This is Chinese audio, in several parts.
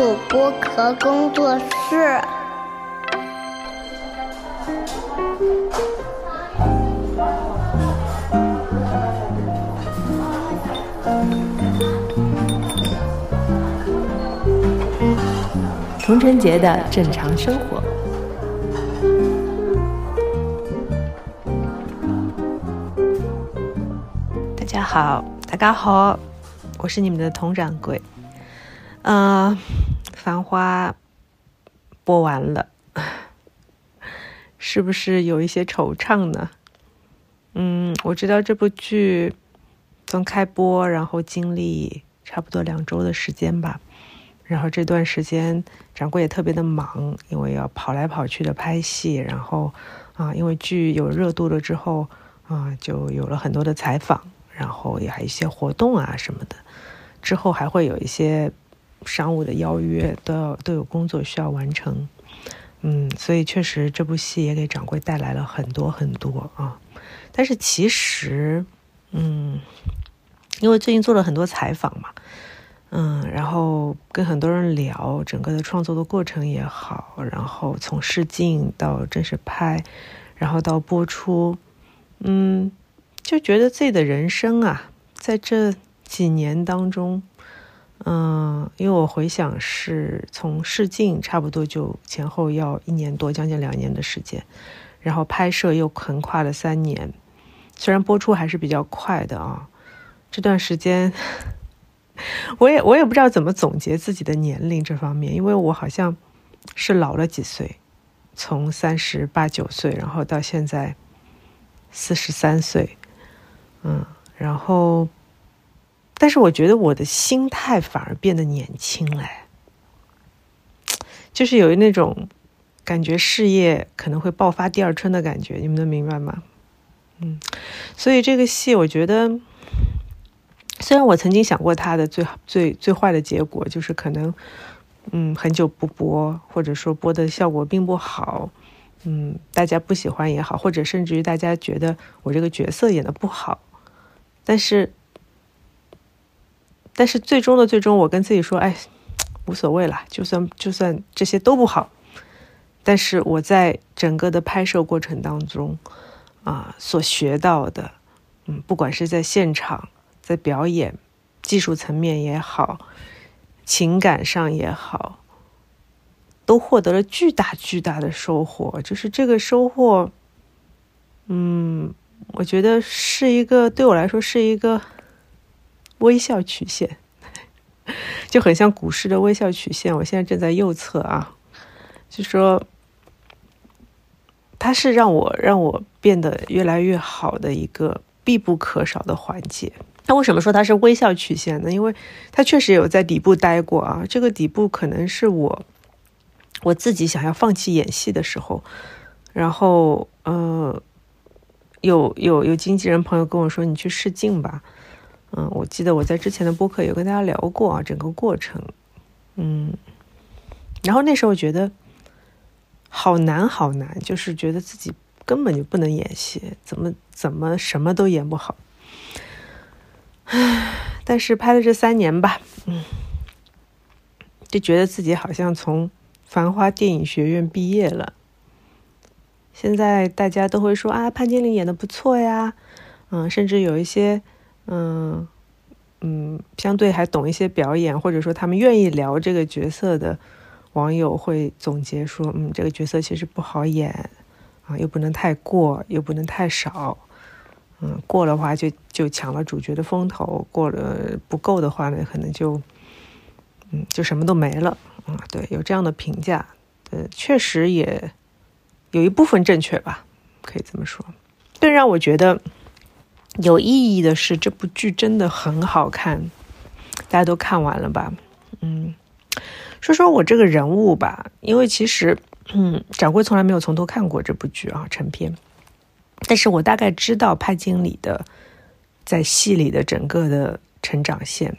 主播壳工作室。童晨节的正常生活。大家好，大家好，我是你们的佟掌柜。嗯、繁花播完了，是不是有一些惆怅呢？嗯，我知道这部剧从开播，然后经历差不多两周的时间吧。然后这段时间，掌柜也特别的忙，因为要跑来跑去的拍戏，然后啊，因为剧有热度了之后啊，就有了很多的采访，然后也还有一些活动啊什么的。之后还会有一些商务的邀约，都要都有工作需要完成。嗯，所以确实这部戏也给掌柜带来了很多很多啊。但是其实，嗯，因为最近做了很多采访嘛。嗯，然后跟很多人聊整个的创作的过程也好，然后从试镜到正式拍，然后到播出，嗯，就觉得自己的人生啊，在这几年当中，嗯，因为我回想是从试镜差不多就前后要一年多，将近两年的时间，然后拍摄又横跨了三年，虽然播出还是比较快的啊，这段时间。我也我也不知道怎么总结自己的年龄这方面，因为我好像是老了几岁，从三十八九岁，然后到现在四十三岁，嗯，然后，但是我觉得我的心态反而变得年轻了，就是有那种感觉事业可能会爆发第二春的感觉，你们能明白吗？嗯，所以这个戏我觉得。虽然我曾经想过它的最最最坏的结果就是可能，嗯，很久不播，或者说播的效果并不好，嗯，大家不喜欢也好，或者甚至于大家觉得我这个角色演的不好，但是，但是最终的最终，我跟自己说，哎，无所谓了，就算就算这些都不好，但是我在整个的拍摄过程当中，啊，所学到的，嗯，不管是在现场。在表演技术层面也好，情感上也好，都获得了巨大巨大的收获。就是这个收获，嗯，我觉得是一个对我来说是一个微笑曲线，就很像股市的微笑曲线。我现在正在右侧啊，就说它是让我让我变得越来越好的一个必不可少的环节。那为什么说它是微笑曲线呢？因为它确实有在底部待过啊。这个底部可能是我我自己想要放弃演戏的时候，然后呃，有有有经纪人朋友跟我说：“你去试镜吧。”嗯，我记得我在之前的播客有跟大家聊过啊，整个过程。嗯，然后那时候觉得好难好难，就是觉得自己根本就不能演戏，怎么怎么什么都演不好。唉，但是拍了这三年吧，嗯，就觉得自己好像从繁花电影学院毕业了。现在大家都会说啊，潘金莲演的不错呀，嗯，甚至有一些，嗯嗯，相对还懂一些表演，或者说他们愿意聊这个角色的网友会总结说，嗯，这个角色其实不好演，啊，又不能太过，又不能太少。嗯，过的话就就抢了主角的风头，过了不够的话呢，可能就，嗯，就什么都没了啊。对，有这样的评价，呃，确实也有一部分正确吧，可以这么说。更让我觉得有意义的是，这部剧真的很好看，大家都看完了吧？嗯，说说我这个人物吧，因为其实，嗯，掌柜从来没有从头看过这部剧啊，成片。但是我大概知道潘经理的在戏里的整个的成长线，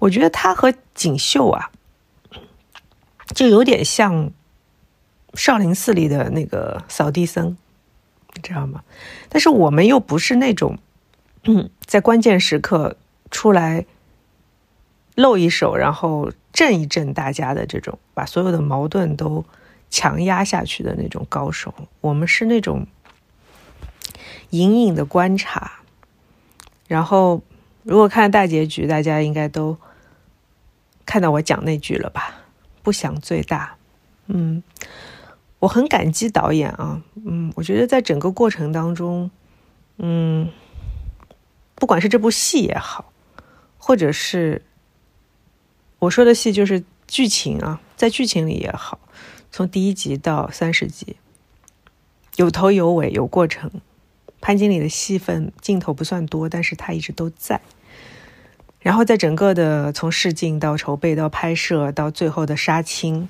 我觉得他和锦绣啊，就有点像少林寺里的那个扫地僧，你知道吗？但是我们又不是那种，在关键时刻出来露一手，然后震一震大家的这种，把所有的矛盾都强压下去的那种高手。我们是那种隐隐的观察。然后，如果看大结局，大家应该都看到我讲那句了吧？不想最大。嗯，我很感激导演啊。嗯，我觉得在整个过程当中，嗯，不管是这部戏也好，或者是我说的戏就是剧情啊，在剧情里也好，从第一集到三十集，有头有尾，有过程。潘经理的戏份镜头不算多，但是他一直都在。然后在整个的从试镜到筹备到拍摄到最后的杀青，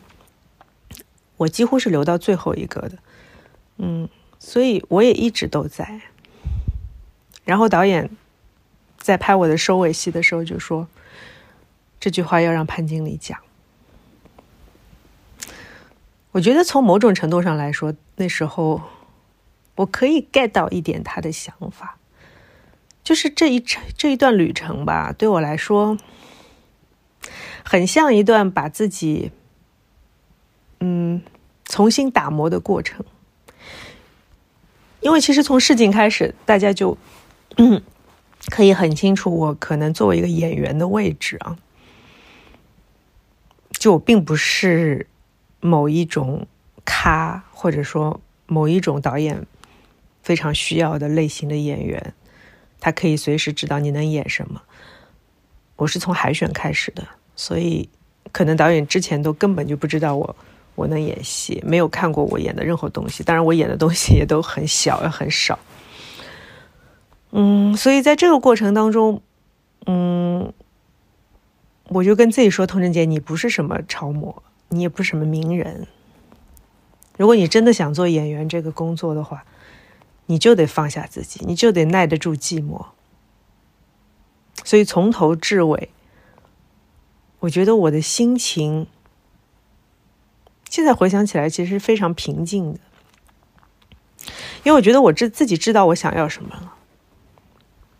我几乎是留到最后一个的，嗯，所以我也一直都在。然后导演在拍我的收尾戏的时候就说：“这句话要让潘经理讲。”我觉得从某种程度上来说，那时候。我可以 get 到一点他的想法，就是这一这一段旅程吧，对我来说，很像一段把自己，嗯，重新打磨的过程。因为其实从试镜开始，大家就 可以很清楚，我可能作为一个演员的位置啊，就我并不是某一种咖，或者说某一种导演。非常需要的类型的演员，他可以随时知道你能演什么。我是从海选开始的，所以可能导演之前都根本就不知道我我能演戏，没有看过我演的任何东西。当然，我演的东西也都很小，也很少。嗯，所以在这个过程当中，嗯，我就跟自己说：“童真姐，你不是什么超模，你也不是什么名人。如果你真的想做演员这个工作的话。”你就得放下自己，你就得耐得住寂寞。所以从头至尾，我觉得我的心情现在回想起来其实非常平静的，因为我觉得我知自己知道我想要什么了。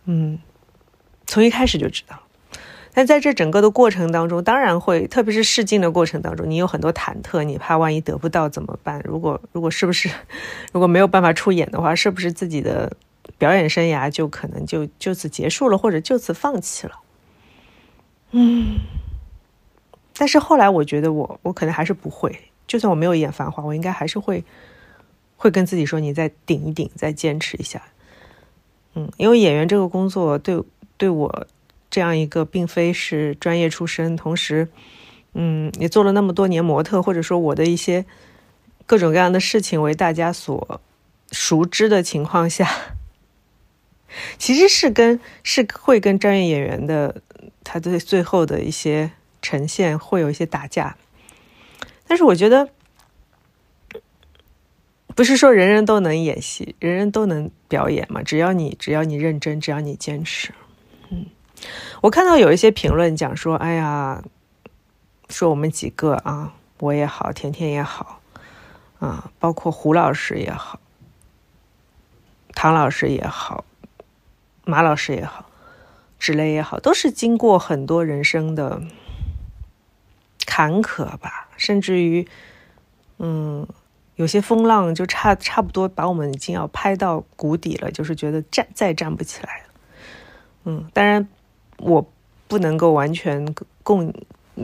嗯，从一开始就知道。但在这整个的过程当中，当然会，特别是试镜的过程当中，你有很多忐忑，你怕万一得不到怎么办？如果如果是不是 如果没有办法出演的话，是不是自己的表演生涯就可能就就此结束了，或者就此放弃了？嗯，但是后来我觉得我我可能还是不会，就算我没有演《繁华》，我应该还是会会跟自己说，你再顶一顶，再坚持一下。嗯，因为演员这个工作对对我。这样一个并非是专业出身，同时，嗯，也做了那么多年模特，或者说我的一些各种各样的事情为大家所熟知的情况下，其实是跟是会跟专业演员的他的最后的一些呈现会有一些打架。但是我觉得，不是说人人都能演戏，人人都能表演嘛？只要你只要你认真，只要你坚持，嗯。我看到有一些评论讲说：“哎呀，说我们几个啊，我也好，甜甜也好，啊，包括胡老师也好，唐老师也好，马老师也好，之类也好，都是经过很多人生的坎坷吧，甚至于，嗯，有些风浪就差差不多把我们已经要拍到谷底了，就是觉得站再站不起来了。嗯，当然。”我不能够完全共，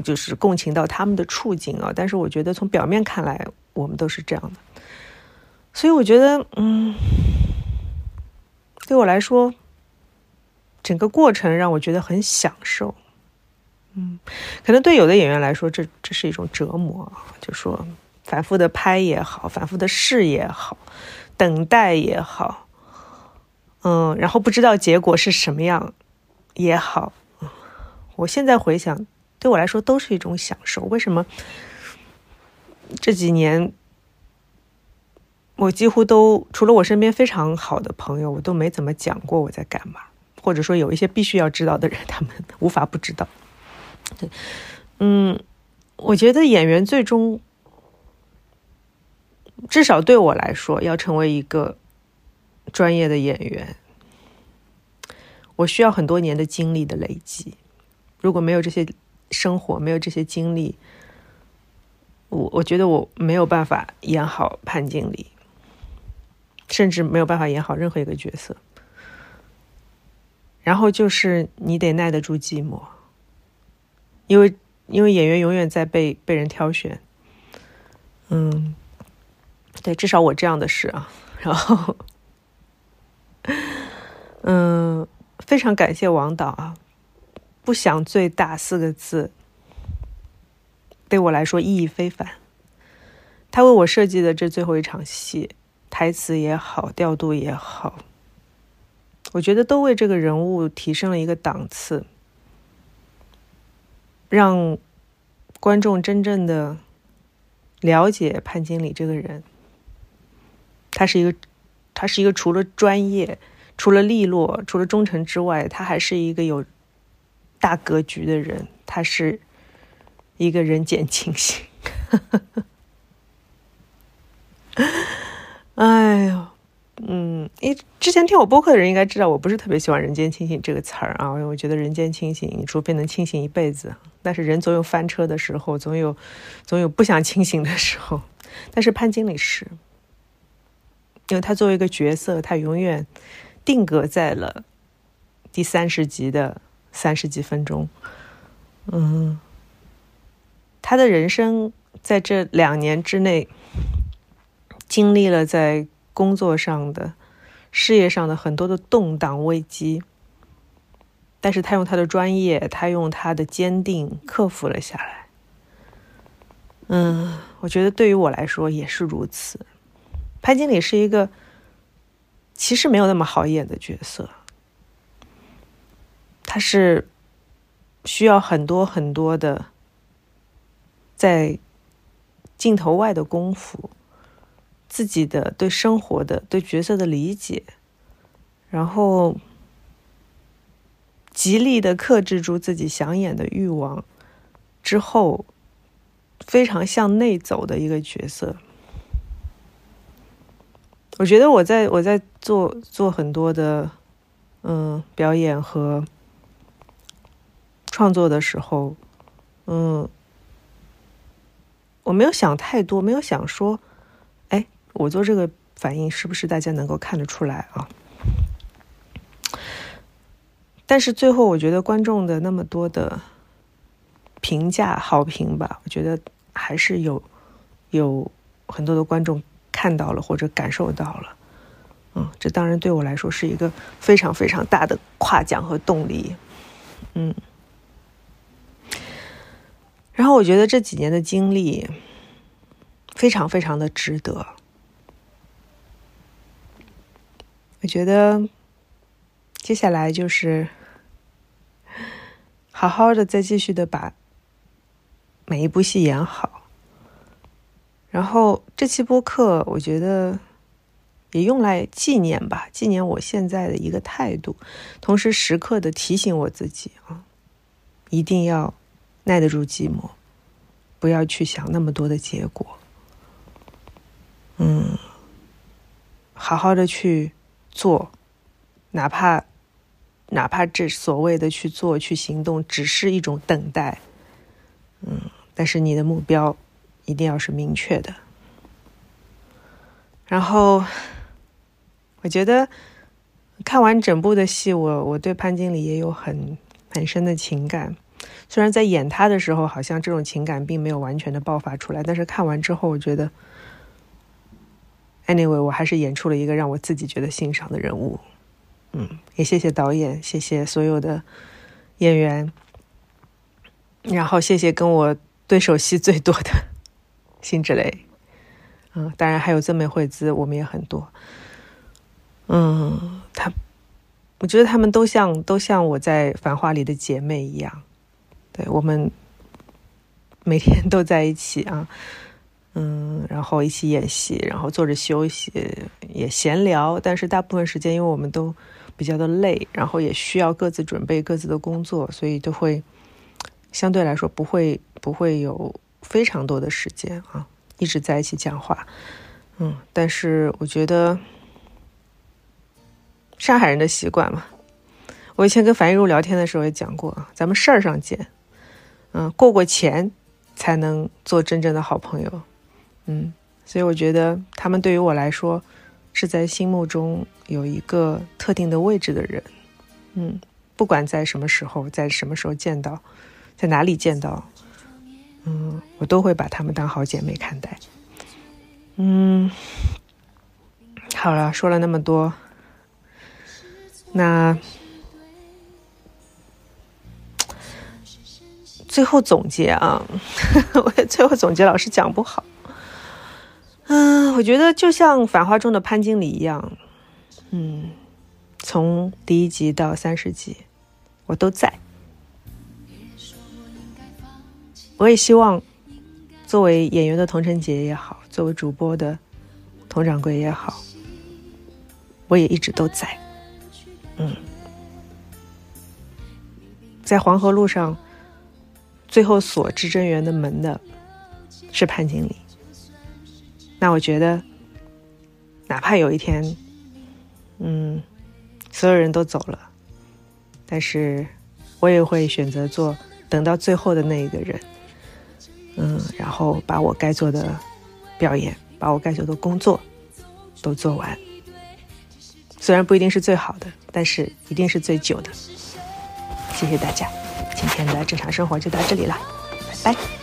就是共情到他们的处境啊。但是我觉得从表面看来，我们都是这样的。所以我觉得，嗯，对我来说，整个过程让我觉得很享受。嗯，可能对有的演员来说，这这是一种折磨。就说反复的拍也好，反复的试也好，等待也好，嗯，然后不知道结果是什么样。也好，我现在回想，对我来说都是一种享受。为什么这几年我几乎都除了我身边非常好的朋友，我都没怎么讲过我在干嘛，或者说有一些必须要知道的人，他们无法不知道。嗯，我觉得演员最终至少对我来说，要成为一个专业的演员。我需要很多年的经历的累积，如果没有这些生活，没有这些经历，我我觉得我没有办法演好潘经理，甚至没有办法演好任何一个角色。然后就是你得耐得住寂寞，因为因为演员永远在被被人挑选。嗯，对，至少我这样的是啊。然后，嗯，非常感谢王导啊，“不想最大”四个字对我来说意义非凡。他为我设计的这最后一场戏，台词也好，调度也好。我觉得都为这个人物提升了一个档次，让观众真正的了解潘经理这个人。他是一个，他是一个除了专业、除了利落、除了忠诚之外，他还是一个有大格局的人。他是一个人间清醒。哎呦。嗯，因之前听我播客的人应该知道，我不是特别喜欢“人间清醒”这个词儿啊，因为我觉得人间清醒，你除非能清醒一辈子，但是人总有翻车的时候，总有总有不想清醒的时候。但是潘经理是，因为他作为一个角色，他永远定格在了第三十集的三十几分钟。嗯，他的人生在这两年之内经历了在。工作上的、事业上的很多的动荡危机，但是他用他的专业，他用他的坚定克服了下来。嗯，我觉得对于我来说也是如此。潘经理是一个其实没有那么好演的角色，他是需要很多很多的在镜头外的功夫。自己的对生活的、对角色的理解，然后极力的克制住自己想演的欲望，之后非常向内走的一个角色。我觉得我在我在做做很多的嗯表演和创作的时候，嗯，我没有想太多，没有想说。我做这个反应是不是大家能够看得出来啊？但是最后，我觉得观众的那么多的评价、好评吧，我觉得还是有有很多的观众看到了或者感受到了。嗯，这当然对我来说是一个非常非常大的夸奖和动力。嗯，然后我觉得这几年的经历非常非常的值得。我觉得接下来就是好好的再继续的把每一部戏演好，然后这期播客我觉得也用来纪念吧，纪念我现在的一个态度，同时时刻的提醒我自己啊，一定要耐得住寂寞，不要去想那么多的结果，嗯，好好的去。做，哪怕哪怕这所谓的去做、去行动，只是一种等待，嗯，但是你的目标一定要是明确的。然后，我觉得看完整部的戏，我我对潘经理也有很很深的情感。虽然在演他的时候，好像这种情感并没有完全的爆发出来，但是看完之后，我觉得。Anyway，我还是演出了一个让我自己觉得欣赏的人物，嗯，也谢谢导演，谢谢所有的演员，然后谢谢跟我对手戏最多的 辛芷蕾，嗯，当然还有曾美惠子，我们也很多，嗯，他，我觉得他们都像都像我在《繁花》里的姐妹一样，对我们每天都在一起啊。嗯，然后一起演戏，然后坐着休息，也闲聊。但是大部分时间，因为我们都比较的累，然后也需要各自准备各自的工作，所以都会相对来说不会不会有非常多的时间啊，一直在一起讲话。嗯，但是我觉得上海人的习惯嘛，我以前跟樊一茹聊天的时候也讲过啊，咱们事儿上见。嗯，过过钱才能做真正的好朋友。嗯，所以我觉得他们对于我来说是在心目中有一个特定的位置的人。嗯，不管在什么时候，在什么时候见到，在哪里见到，嗯，我都会把他们当好姐妹看待。嗯，好了，说了那么多，那最后总结啊，我最后总结老是讲不好。嗯，我觉得就像《繁花》中的潘经理一样，嗯，从第一集到三十集，我都在。我也希望，作为演员的童晨杰也好，作为主播的佟掌柜也好，我也一直都在。嗯，在黄河路上，最后锁至真园的门的是潘经理。那我觉得，哪怕有一天，嗯，所有人都走了，但是我也会选择做等到最后的那一个人，嗯，然后把我该做的表演，把我该做的工作都做完。虽然不一定是最好的，但是一定是最久的。谢谢大家，今天的正常生活就到这里了，拜拜。